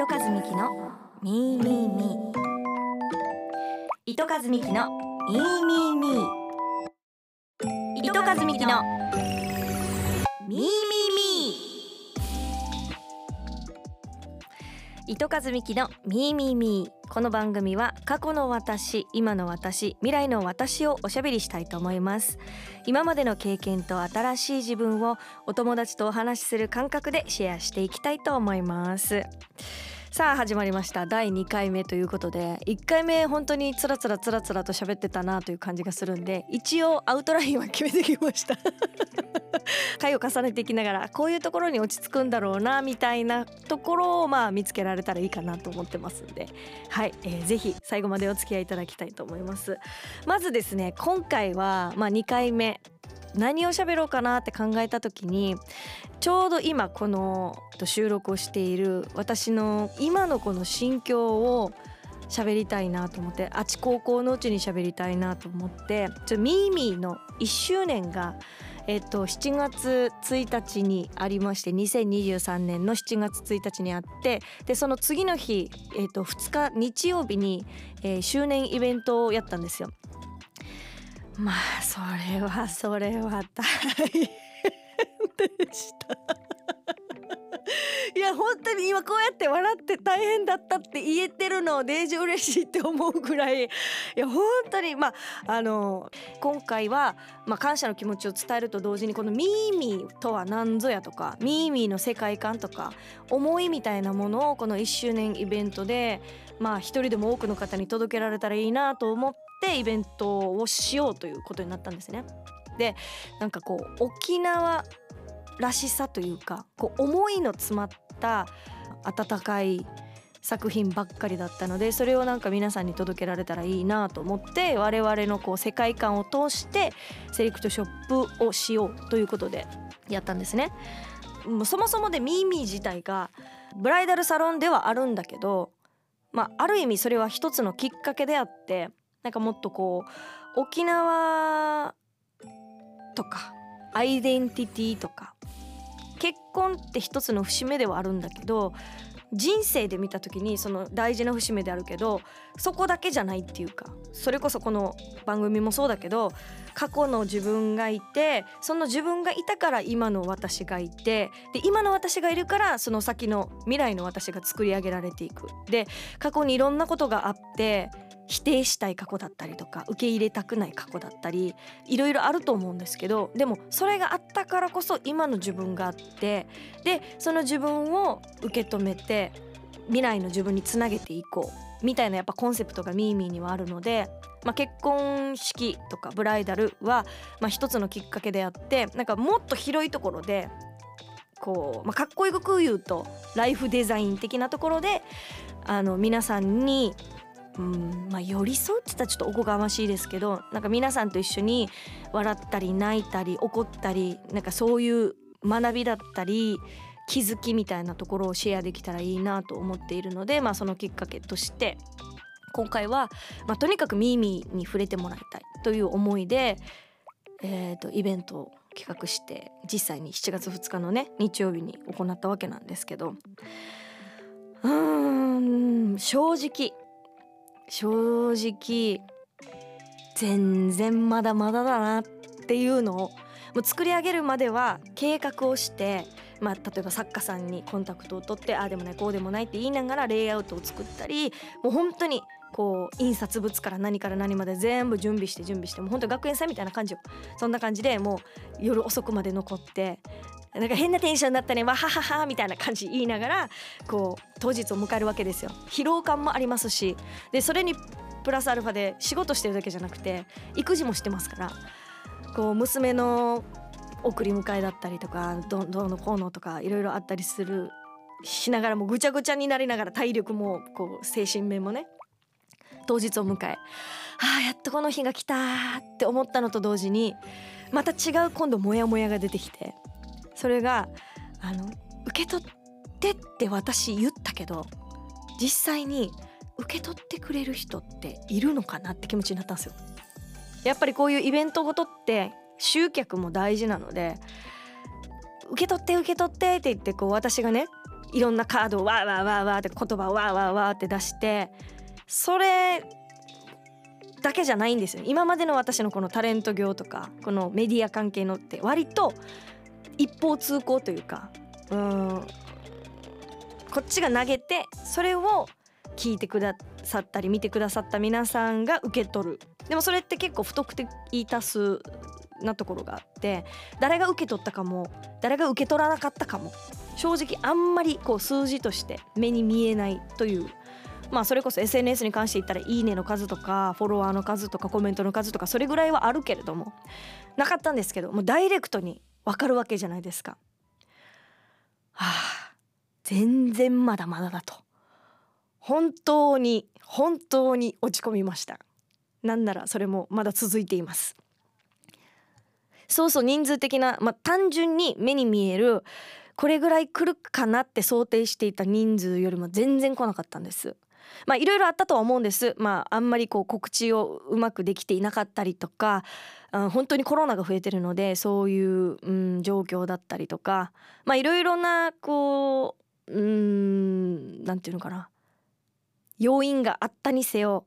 糸数美希のミーミーミー。糸数美希のミーミーミー。糸数美希のミーミーミー。糸数美希のミーミーミー。この番組は過去の私今の私未来の私をおしゃべりしたいと思います。今までの経験と新しい自分をお友達とお話しする感覚でシェアしていきたいと思います。さあ始まりました。第2回目ということで1回目本当につらつらつらつらと喋ってたなという感じがするんで一応アウトラインは決めてきました。回を重ねていきながらこういうところに落ち着くんだろうなみたいなところをまあ見つけられたらいいかなと思ってますんで。はい、えー、ぜひ最後までお付き合いいただきたいと思います。まずですね今回はまあ2回目何を喋ろうかなって考えた時にちょうど今この収録をしている私の今のこの心境を喋りたいなと思ってあち高校のうちに喋りたいなと思ってちょミーミーの1周年がえっと、7月1日にありまして2023年の7月1日にあってでその次の日、えっと、2日日曜日に、えー、周年イベントをやったんですよ。まあそれはそれは大変でした。いや本当に今こうやって笑って大変だったって言えてるのデージ嬉しいって思うぐらい。いや本当にまああの今回は、まあ、感謝の気持ちを伝えると同時にこのミーミーとは何ぞやとかミーミーの世界観とか思いみたいなものをこの1周年イベントでまあ一人でも多くの方に届けられたらいいなと思っってイベントをしようということになったんですね。でなんかこう沖縄らしさというかこう思いの詰まった温かい作品ばっかりだったのでそれをなんか皆さんに届けられたらいいなと思って我々のこう世界観を通してセレクトショップをしようということでやったんですね。もうそもそもでミーミー自体がブライダルサロンではあるんだけど、まあ、ある意味それは一つのきっかけであってなんかもっとこう沖縄とかアイデンティティとか結婚って一つの節目ではあるんだけど人生で見た時にその大事な節目であるけどそこだけじゃないっていうかそれこそこの番組もそうだけど過去の自分がいてその自分がいたから今の私がいてで今の私がいるからその先の未来の私が作り上げられていく。で過去にいろんなことがあって否定したい過去だったりとか受け入れたくない過去だったりいろいろあると思うんですけどでもそれがあったからこそ今の自分があってでその自分を受け止めて未来の自分につなげていこうみたいなやっぱコンセプトがミーミーにはあるので、まあ、結婚式とかブライダルは、まあ、一つのきっかけであってなんかもっと広いところでこう、まあ、かっこよく言うとライフデザイン的なところであの皆さんにうんまあ、寄り添うって言ったらちょっとおこがましいですけどなんか皆さんと一緒に笑ったり泣いたり怒ったりなんかそういう学びだったり気づきみたいなところをシェアできたらいいなと思っているので、まあ、そのきっかけとして今回は、まあ、とにかくミーミーに触れてもらいたいという思いで、えーと、イベントを企画して実際に7月2日のね日曜日に行ったわけなんですけどうん正直正直全然まだまだだなっていうのをもう作り上げるまでは計画をして、まあ、例えば作家さんにコンタクトを取ってああでもないこうでもないって言いながらレイアウトを作ったりもう本当にこう印刷物から何から何まで全部準備して準備してもう本当学園祭みたいな感じよ。そんな感じでもう夜遅くまで残ってなんか変なテンションだったねわはははみたいな感じ言いながらこう当日を迎えるわけですよ。疲労感もありますし。でそれにプラスアルファで仕事してるだけじゃなくて育児もしてますから。こう娘の送り迎えだったりとかどどうのこうのとかいろいろあったりするしながらもぐちゃぐちゃになりながら体力もこう精神面もね当日を迎えああやっとこの日が来たって思ったのと同時にまた違う今度モヤモヤが出てきてそれがあの受け取ってって私言ったけど実際に受け取ってくれる人っているのかなって気持ちになったんですよ。やっぱりこういうイベントごとって集客も大事なので受け取って受け取ってって言ってこう私がねいろんなカードをわーわーわーわーって言葉をわーわーわーって出してそれだけじゃないんですよ今までの私のこのタレント業とかこのメディア関係のって割と一方通行というかうんこっちが投げてそれを聞いてくださったり見てくださった皆さんが受け取る。でもそれって結構不特定多数なところがあって誰が受け取ったかも誰が受け取らなかったかも正直あんまりこう数字として目に見えないというまあそれこそ SNS に関して言ったら「いいね」の数とかフォロワーの数とかコメントの数とかそれぐらいはあるけれどもなかったんですけどもうダイレクトに分かるわけじゃないですか。はあ全然まだまだだと。本当に本当に落ち込みました。なんならそれもまだ続いています。そうそう人数的な、まあ、単純に目に見えるこれぐらい来るかなって想定していた人数よりも全然来なかったんです。まあいろいろあったとは思うんです。まああんまりこう告知をうまくできていなかったりとか、うん、本当にコロナが増えてるのでそういう、うん、状況だったりとかまあいろいろなこううんなんていうのかな。要因があったにせよ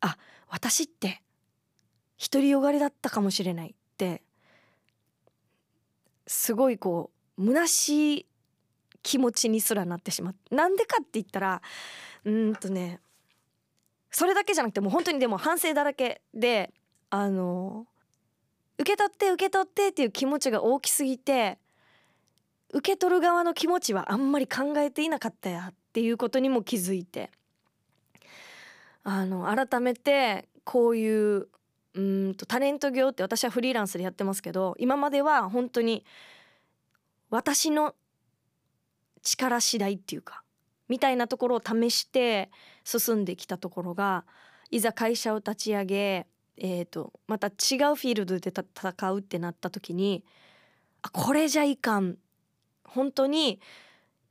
あ私って独りよがりだったかもしれないってすごいこう虚しい気持ちにすらなってしまう。なんでかって言ったらうんとねそれだけじゃなくてもう本当にでも反省だらけであの受け取って受け取ってっていう気持ちが大きすぎて受け取る側の気持ちはあんまり考えていなかったやっていうことにも気づいてあの改めてこういううんとタレント業って私はフリーランスでやってますけど今までは本当に私の力次第っていうかみたいなところを試して進んできたところがいざ会社を立ち上げ、えーと、また違うフィールドで戦うってなった時にあこれじゃいかん。本当に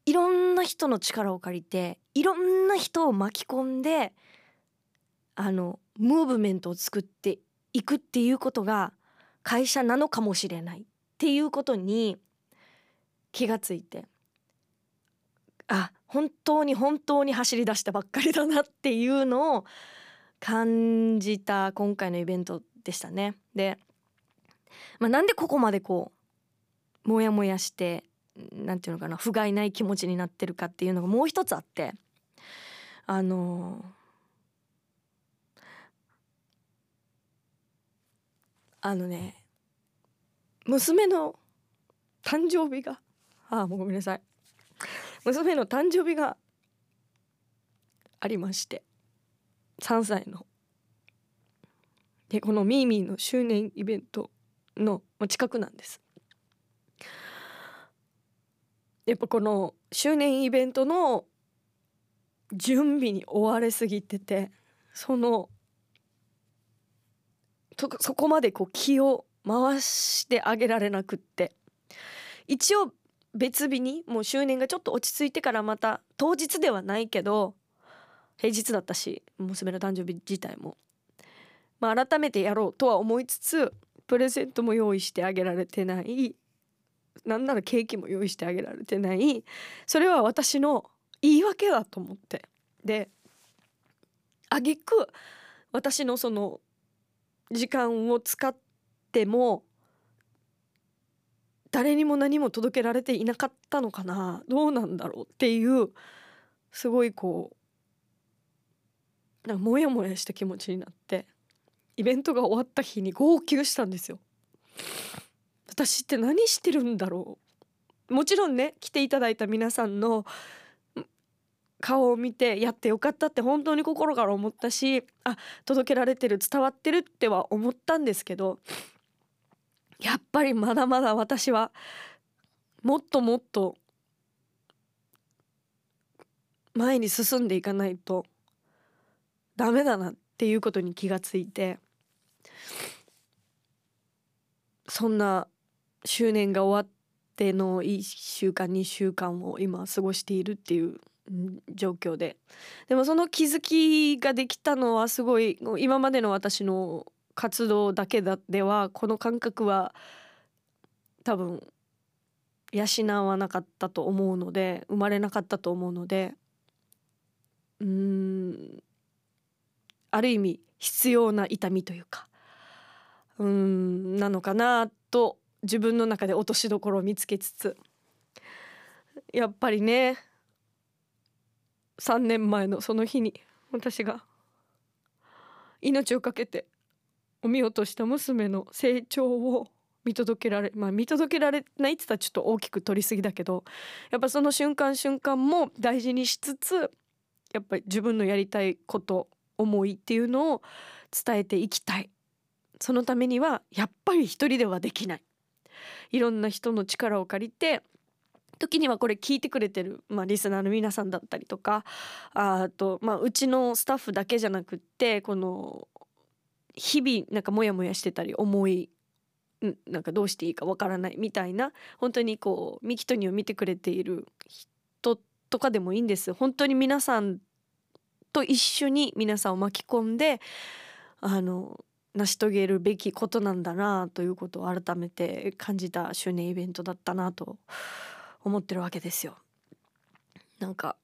いろんな人の力を借りていろんな人を巻き込んであのムーブメントを作っていくっていうことが会社なのかもしれないっていうことに気がついて。あ本当に本当に走り出したばっかりだなっていうのを感じた今回のイベントでしたね。で、まあ、なんでここまでこうモヤモヤしてなんていうのかな不甲斐ない気持ちになってるかっていうのがもう一つあってあのあのね娘の誕生日がああもうごめんなさい娘の誕生日がありまして3歳の。でこのミーミーの周年イベントの近くなんです。やっぱこの周年イベントの準備に追われすぎててそのそこまでこう気を回してあげられなくって。一応別日にもう周年がちょっと落ち着いてからまた当日ではないけど平日だったし娘の誕生日自体も、まあ、改めてやろうとは思いつつプレゼントも用意してあげられてない。なんならケーキも用意してあげられてない。それは私の言い訳だと思って。であげく私のその時間を使っても誰にも何も届けられていなかったのかな？どうなんだろう？っていうすごいこうなんかモヤモヤした気持ちになってイベントが終わった日に号泣したんですよ。私って何してるんだろう？もちろんね来ていただいた皆さんの顔を見てやってよかったって本当に心から思ったしあ届けられてる伝わってるっては思ったんですけどやっぱりまだまだ私はもっともっと前に進んでいかないとダメだなっていうことに気がついてそんな周年が終わっての1週間2週間を今過ごしているっていう状況で。でもその気づきができたのはすごい今までの私の活動だけだではこの感覚は多分養わなかったと思うので生まれなかったと思うのでうーんある意味必要な痛みというかうんなのかなと自分の中で落としどころを見つけつつやっぱりね3年前のその日に私が命を懸けて産み落とした娘の成長を見届けられまあ見届けられないって言ったらちょっと大きく取りすぎだけどやっぱその瞬間瞬間も大事にしつつやっぱり自分のやりたいこと思いっていうのを伝えていきたい。そのためにはやっぱり一人ではできない。いろんな人の力を借りて時にはこれ聞いてくれてる、まあ、リスナーの皆さんだったりとかあと、まあ、うちのスタッフだけじゃなくってこの日々なんかモヤモヤしてたり思いなんかどうしていいかわからないみたいな本当にこうミキトニを見てくれている人とかでもいいんです本当に皆さんと一緒に皆さんを巻き込んであの成し遂げるべきことなんだなということを改めて感じた周年イベントだったなと思ってるわけですよ。なんか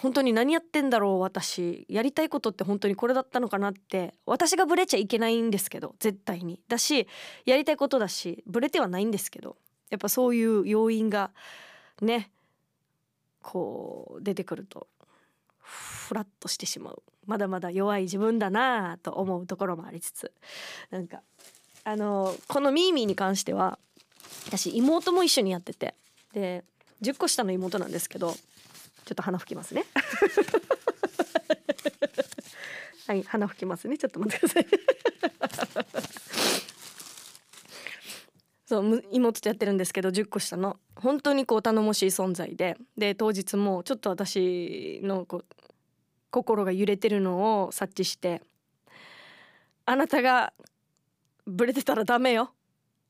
本当に何やってんだろう私。やりたいことって本当にこれだったのかなって。私がブレちゃいけないんですけど絶対に。だしやりたいことだしブレてはないんですけど。やっぱそういう要因がねこう出てくるとフラッとしてしまう。まだまだ弱い自分だなと思うところもありつつ。なんかあのこのミーミーに関しては私妹も一緒にやってて。で10個下の妹なんですけどちょっと鼻吹きますね。はい鼻吹きますね。ちょっと待ってください。そう妹とやってるんですけど10個下の。本当にこう頼もしい存在で。で当日もちょっと私のこう心が揺れてるのを察知して「あなたがブレてたらダメよ。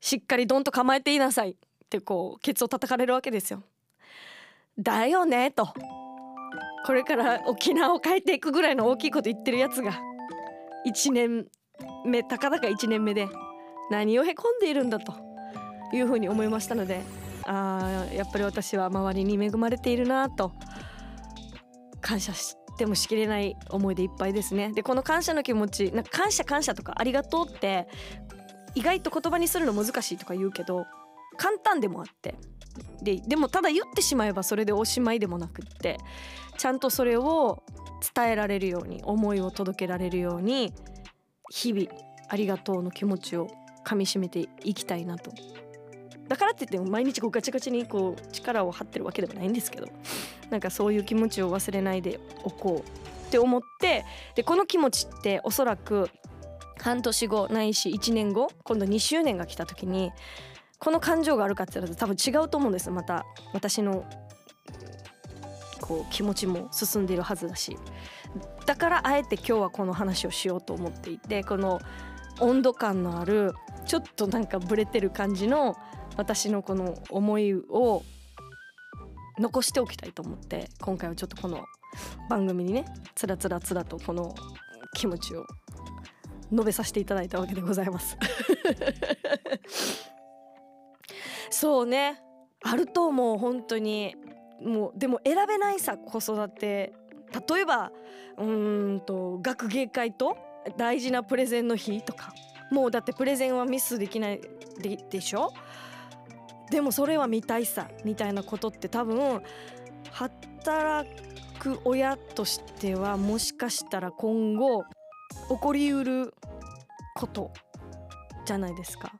しっかりドンと構えていなさい」ってこうケツを叩かれるわけですよ。だよねと。これから沖縄を変えていくぐらいの大きいこと言ってるやつが1年目たかだか1年目で何をへこんでいるんだと。いうふうに思いましたのであやっぱり私は周りに恵まれているなと。感謝してもしきれない思いでいっぱいですね。でこの感謝の気持ちなんか感謝感謝とかありがとうって意外と言葉にするの難しいとか言うけど簡単でもあって。ででもただ言ってしまえばそれでおしまいでもなくって。ちゃんとそれを伝えられるように思いを届けられるように日々ありがとうの気持ちをかみしめていきたいなと。だからって言っても毎日こうガチガチにこう力を張ってるわけでもないんですけど。なんかそういう気持ちを忘れないでおこうって思ってでこの気持ちっておそらく半年後ないし1年後今度2周年が来た時にこの感情があるかって言ったら多分違うと思うんですまた私のこう気持ちも進んでいるはずだし。だからあえて今日はこの話をしようと思っていてこの温度感のあるちょっとなんかブレてる感じの私のこの思いを残しておきたいと思って今回はちょっとこの番組にねつらつらつらとこの気持ちを述べさせていただいたわけでございます。そうね。あると思う本当に。もうでも選べないさ子育て。例えばうんと学芸会と大事なプレゼンの日とか。もうだってプレゼンはミスできないででしょ？でもそれは見たいさみたいなことって多分働く親としてはもしかしたら今後起こりうることじゃないですか。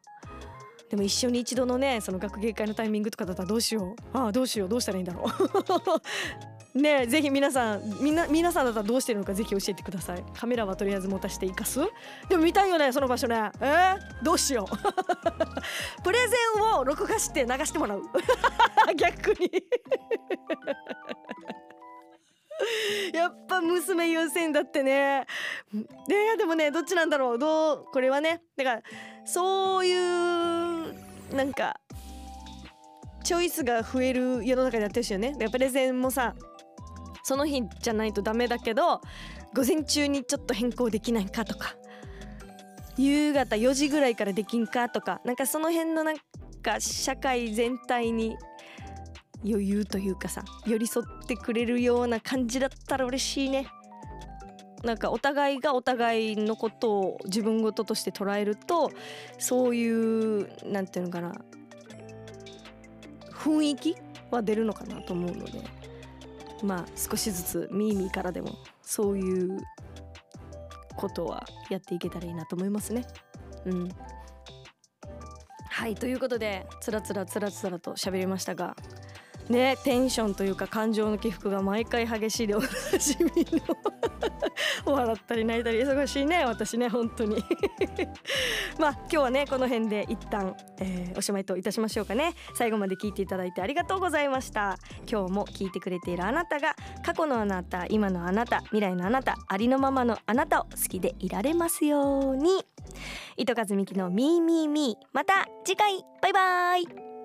でも一緒に一度のねその学芸会のタイミングとかだったらどうしよう。ああどうしよう。どうしたらいいんだろう。ねえぜひ皆さんみんな皆さんだったらどうしてるのかぜひ教えてください。カメラはとりあえず持たしていかす？でも見たいよねその場所ね。えー、どうしよう。プレゼンを録画して流してもらう。逆に。やっぱ娘優先だってね。ねでもねどっちなんだろう。どうこれはね。だからそういうなんかチョイスが増える世の中になってるしよね。プレゼンもさその日じゃないとダメだけど午前中にちょっと変更できないかとか夕方4時ぐらいからできんかとかなんかその辺のなんか社会全体に余裕というかさ寄り添ってくれるような感じだったら嬉しいねなんかお互いがお互いのことを自分事として捉えるとそういうなんていうのかな雰囲気は出るのかなと思うのでまあ少しずつミーミーからでもそういうことはやっていけたらいいなと思いますね。うんはいということでつらつらつらつらと喋りましたがねテンションというか感情の起伏が毎回激しいでおなじみの。笑ったり泣いたり忙しいね私ね本当に。まあ今日はねこの辺で一旦、えー、おしまいといたしましょうかね。最後まで聞いていただいてありがとうございました。今日も聞いてくれているあなたが過去のあなた今のあなた未来のあなたありのままのあなたを好きでいられますように。糸数美希のミーミーミー。また次回。バイバイ。